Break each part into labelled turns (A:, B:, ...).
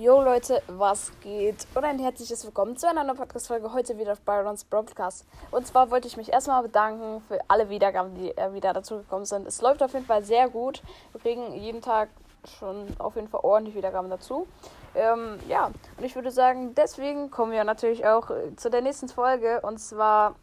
A: Jo Leute, was geht? Und ein herzliches Willkommen zu einer neuen Podcast-Folge heute wieder auf Byrons Broadcast. Und zwar wollte ich mich erstmal bedanken für alle Wiedergaben, die äh, wieder dazugekommen sind. Es läuft auf jeden Fall sehr gut. Wir kriegen jeden Tag schon auf jeden Fall ordentlich Wiedergaben dazu. Ähm, ja, und ich würde sagen, deswegen kommen wir natürlich auch äh, zu der nächsten Folge. Und zwar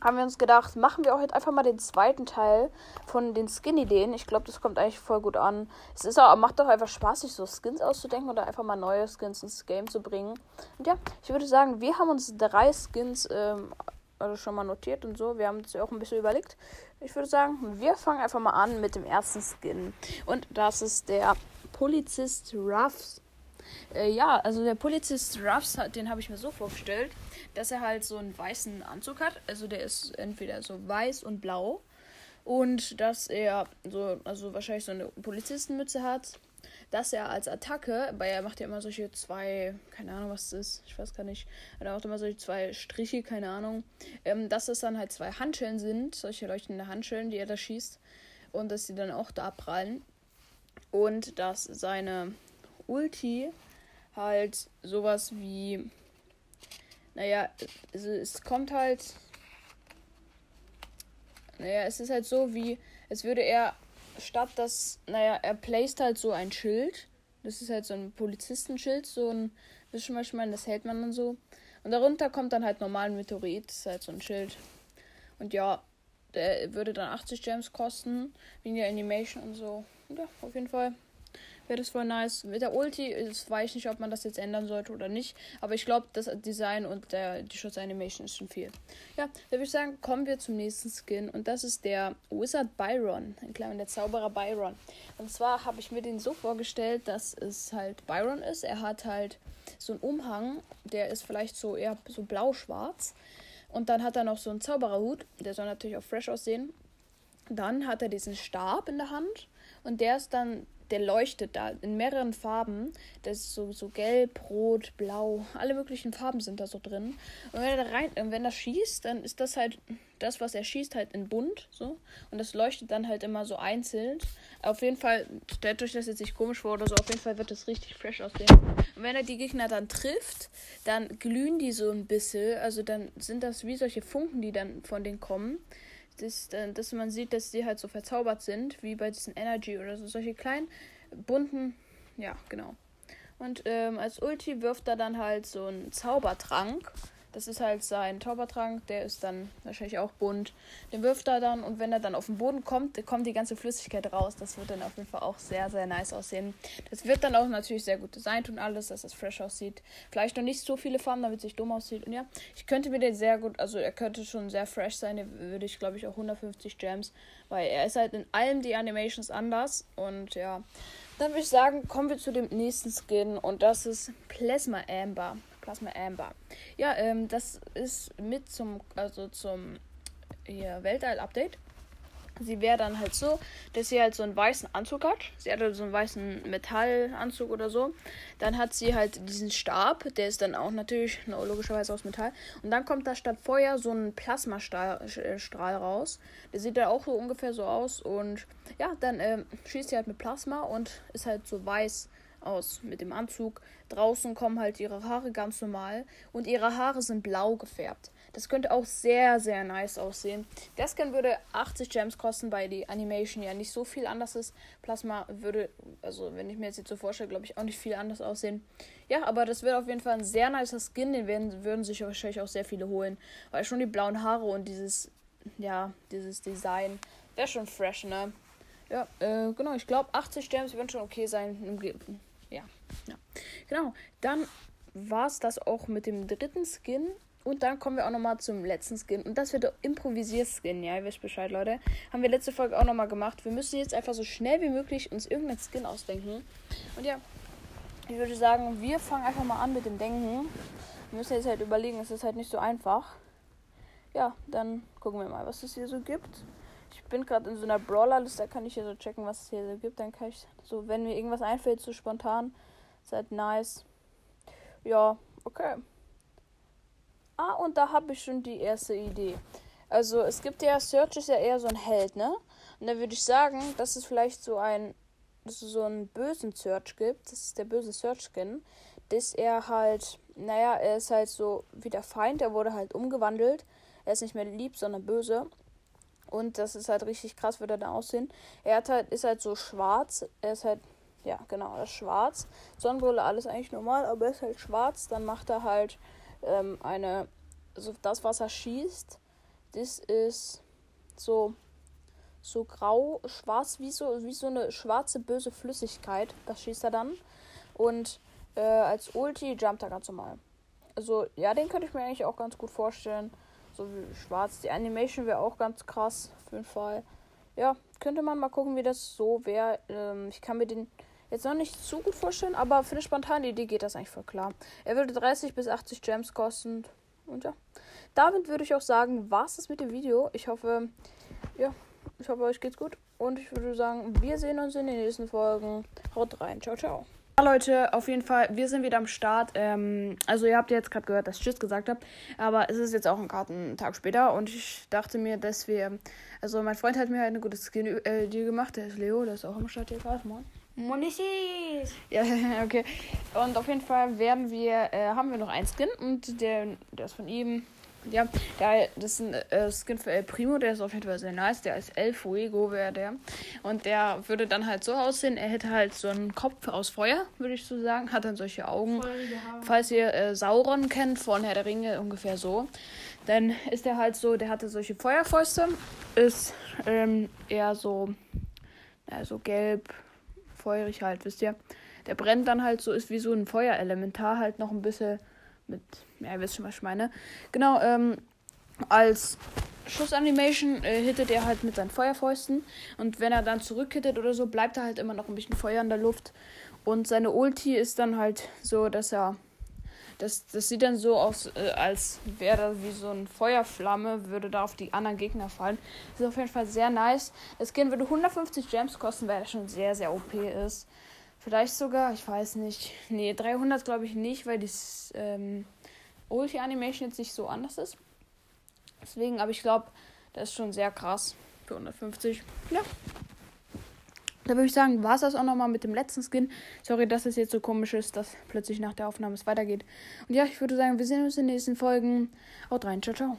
A: haben wir uns gedacht, machen wir auch jetzt einfach mal den zweiten Teil von den Skin-Ideen. Ich glaube, das kommt eigentlich voll gut an. Es ist auch, macht doch einfach Spaß, sich so Skins auszudenken oder einfach mal neue Skins ins Game zu bringen. Und ja, ich würde sagen, wir haben uns drei Skins ähm, also schon mal notiert und so. Wir haben uns ja auch ein bisschen überlegt. Ich würde sagen, wir fangen einfach mal an mit dem ersten Skin. Und das ist der Polizist Ruffs. Äh, ja, also der Polizist Ruffs, den habe ich mir so vorgestellt dass er halt so einen weißen Anzug hat. Also der ist entweder so weiß und blau. Und dass er so, also wahrscheinlich so eine Polizistenmütze hat. Dass er als Attacke, weil er macht ja immer solche zwei, keine Ahnung, was das ist, ich weiß gar nicht. Er macht immer solche zwei Striche, keine Ahnung. Ähm, dass es dann halt zwei Handschellen sind, solche leuchtende Handschellen, die er da schießt. Und dass sie dann auch da abprallen. Und dass seine Ulti halt sowas wie naja, also es kommt halt. Naja, es ist halt so, wie. Es würde er statt dass. Naja, er placed halt so ein Schild. Das ist halt so ein Polizistenschild, so ein. Wisst ihr, was ich meine? Das hält man dann so. Und darunter kommt dann halt normal ein Meteorit. Das ist halt so ein Schild. Und ja, der würde dann 80 Gems kosten. Wegen der Animation und so. Und ja, auf jeden Fall wäre das voll nice. Mit der Ulti das weiß ich nicht, ob man das jetzt ändern sollte oder nicht. Aber ich glaube, das Design und der, die Schutzanimation ist schon viel. Ja, da würde ich sagen, kommen wir zum nächsten Skin. Und das ist der Wizard Byron. In Klammern der Zauberer Byron. Und zwar habe ich mir den so vorgestellt, dass es halt Byron ist. Er hat halt so einen Umhang, der ist vielleicht so eher so blau-schwarz. Und dann hat er noch so einen Zaubererhut. Der soll natürlich auch fresh aussehen. Dann hat er diesen Stab in der Hand. Und der ist dann der leuchtet da in mehreren Farben. Das ist so, so gelb, rot, blau. Alle möglichen Farben sind da so drin. Und wenn er da rein, wenn er schießt, dann ist das halt das, was er schießt, halt in bunt. So. Und das leuchtet dann halt immer so einzeln. Auf jeden Fall, stellt euch das jetzt nicht komisch vor oder so, auf jeden Fall wird das richtig fresh aussehen. Und wenn er die Gegner dann trifft, dann glühen die so ein bisschen. Also dann sind das wie solche Funken, die dann von denen kommen dass, dass man sieht, dass sie halt so verzaubert sind, wie bei diesen Energy oder so. Solche kleinen, bunten, ja, genau. Und ähm, als Ulti wirft er dann halt so einen Zaubertrank. Das ist halt sein Zaubertrank, der ist dann wahrscheinlich auch bunt. Den wirft er dann und wenn er dann auf den Boden kommt, kommt die ganze Flüssigkeit raus. Das wird dann auf jeden Fall auch sehr, sehr nice aussehen. Das wird dann auch natürlich sehr gut designt und alles, dass es fresh aussieht. Vielleicht noch nicht so viele Farben, damit es sich dumm aussieht. Und ja, ich könnte mir den sehr gut, also er könnte schon sehr fresh sein. Der würde ich, glaube ich, auch 150 Gems, weil er ist halt in allem die Animations anders. Und ja, dann würde ich sagen, kommen wir zu dem nächsten Skin und das ist Plasma Amber. Plasma Amber. Ja, ähm, das ist mit zum, also zum hier Weltall-Update. Sie wäre dann halt so, dass sie halt so einen weißen Anzug hat. Sie hatte so einen weißen Metallanzug oder so. Dann hat sie halt diesen Stab, der ist dann auch natürlich logischerweise aus Metall. Und dann kommt da statt Feuer so ein Plasmastrahl raus. Der sieht dann auch so ungefähr so aus. Und ja, dann ähm, schießt sie halt mit Plasma und ist halt so weiß aus mit dem Anzug. Draußen kommen halt ihre Haare ganz normal und ihre Haare sind blau gefärbt. Das könnte auch sehr, sehr nice aussehen. Der Skin würde 80 Gems kosten, weil die Animation ja nicht so viel anders ist. Plasma würde, also wenn ich mir jetzt, jetzt so vorstelle, glaube ich auch nicht viel anders aussehen. Ja, aber das wird auf jeden Fall ein sehr nicer Skin. Den werden, würden sich wahrscheinlich auch sehr viele holen. Weil schon die blauen Haare und dieses, ja, dieses Design wäre schon fresh, ne? Ja, äh, genau. Ich glaube, 80 Gems würden schon okay sein. Ja, ja. Genau. Dann war es das auch mit dem dritten Skin. Und dann kommen wir auch nochmal zum letzten Skin. Und das wird der Improvisier-Skin. Ja, ihr wisst Bescheid, Leute. Haben wir letzte Folge auch nochmal gemacht. Wir müssen jetzt einfach so schnell wie möglich uns irgendeinen Skin ausdenken. Und ja, ich würde sagen, wir fangen einfach mal an mit dem Denken. Wir müssen jetzt halt überlegen, es ist halt nicht so einfach. Ja, dann gucken wir mal, was es hier so gibt. Bin gerade in so einer Brawler-Liste, da kann ich hier so checken, was es hier so gibt. Dann kann ich so, wenn mir irgendwas einfällt, so spontan, halt nice. Ja, okay. Ah, und da habe ich schon die erste Idee. Also, es gibt ja, Search ist ja eher so ein Held, ne? Und da würde ich sagen, das ist vielleicht so ein dass es so einen bösen Search gibt. Das ist der böse Search-Skin. Dass er halt, naja, er ist halt so wie der Feind. Er wurde halt umgewandelt. Er ist nicht mehr lieb, sondern böse. Und das ist halt richtig krass, wird er dann aussehen. Er hat halt, ist halt so schwarz. Er ist halt, ja, genau, er ist schwarz. Sonnenbrille, alles eigentlich normal, aber er ist halt schwarz. Dann macht er halt ähm, eine, also das, was er schießt, das ist so, so grau, schwarz, wie so, wie so eine schwarze, böse Flüssigkeit. Das schießt er dann. Und äh, als Ulti jumpt er ganz normal. Also, ja, den könnte ich mir eigentlich auch ganz gut vorstellen. So wie schwarz. Die Animation wäre auch ganz krass, auf jeden Fall. Ja, könnte man mal gucken, wie das so wäre. Ähm, ich kann mir den jetzt noch nicht zu gut vorstellen, aber für eine spontane Idee geht das eigentlich voll klar. Er würde 30 bis 80 Gems kosten. Und ja, damit würde ich auch sagen, war es mit dem Video. Ich hoffe, ja, ich hoffe, euch geht's gut. Und ich würde sagen, wir sehen uns in den nächsten Folgen. Haut rein. Ciao, ciao. Ja, Leute, auf jeden Fall, wir sind wieder am Start. Ähm, also, ihr habt jetzt gerade gehört, dass ich Tschüss gesagt habe. Aber es ist jetzt auch ein Kartentag später. Und ich dachte mir, dass wir. Also, mein Freund hat mir halt eine gute Skin-Deal äh, gemacht. Der ist Leo, der ist auch am Start hier gerade. Moin.
B: Monissis.
A: Ja, okay. Und auf jeden Fall werden wir, äh, haben wir noch einen Skin und der, der ist von ihm. Ja, der, das ist ein äh, Skin für El Primo, der ist auf jeden Fall sehr nice. Der ist El Fuego, wäre der. Und der würde dann halt so aussehen, er hätte halt so einen Kopf aus Feuer, würde ich so sagen. Hat dann solche Augen. Falls ihr äh, Sauron kennt von Herr der Ringe, ungefähr so. Dann ist er halt so, der hatte solche Feuerfäuste. Ist ähm, eher so, ja, so gelb, feurig halt, wisst ihr. Der brennt dann halt so, ist wie so ein Feuerelementar, halt noch ein bisschen mit, ja, ihr wisst schon, was ich meine. Genau, ähm, als Schussanimation äh, hittet er halt mit seinen Feuerfäusten. Und wenn er dann zurückhittet oder so, bleibt er halt immer noch ein bisschen Feuer in der Luft. Und seine Ulti ist dann halt so, dass er. Das, das sieht dann so aus, äh, als wäre das wie so eine Feuerflamme, würde da auf die anderen Gegner fallen. Ist auf jeden Fall sehr nice. Das Skin würde 150 Gems kosten, weil er schon sehr, sehr OP ist. Vielleicht sogar, ich weiß nicht. Nee, 300 glaube ich nicht, weil die ähm, Ulti-Animation jetzt nicht so anders ist. Deswegen, aber ich glaube, das ist schon sehr krass für 150. Ja. Da würde ich sagen, war es das auch nochmal mit dem letzten Skin. Sorry, dass es jetzt so komisch ist, dass plötzlich nach der Aufnahme es weitergeht. Und ja, ich würde sagen, wir sehen uns in den nächsten Folgen. Haut rein, ciao, ciao.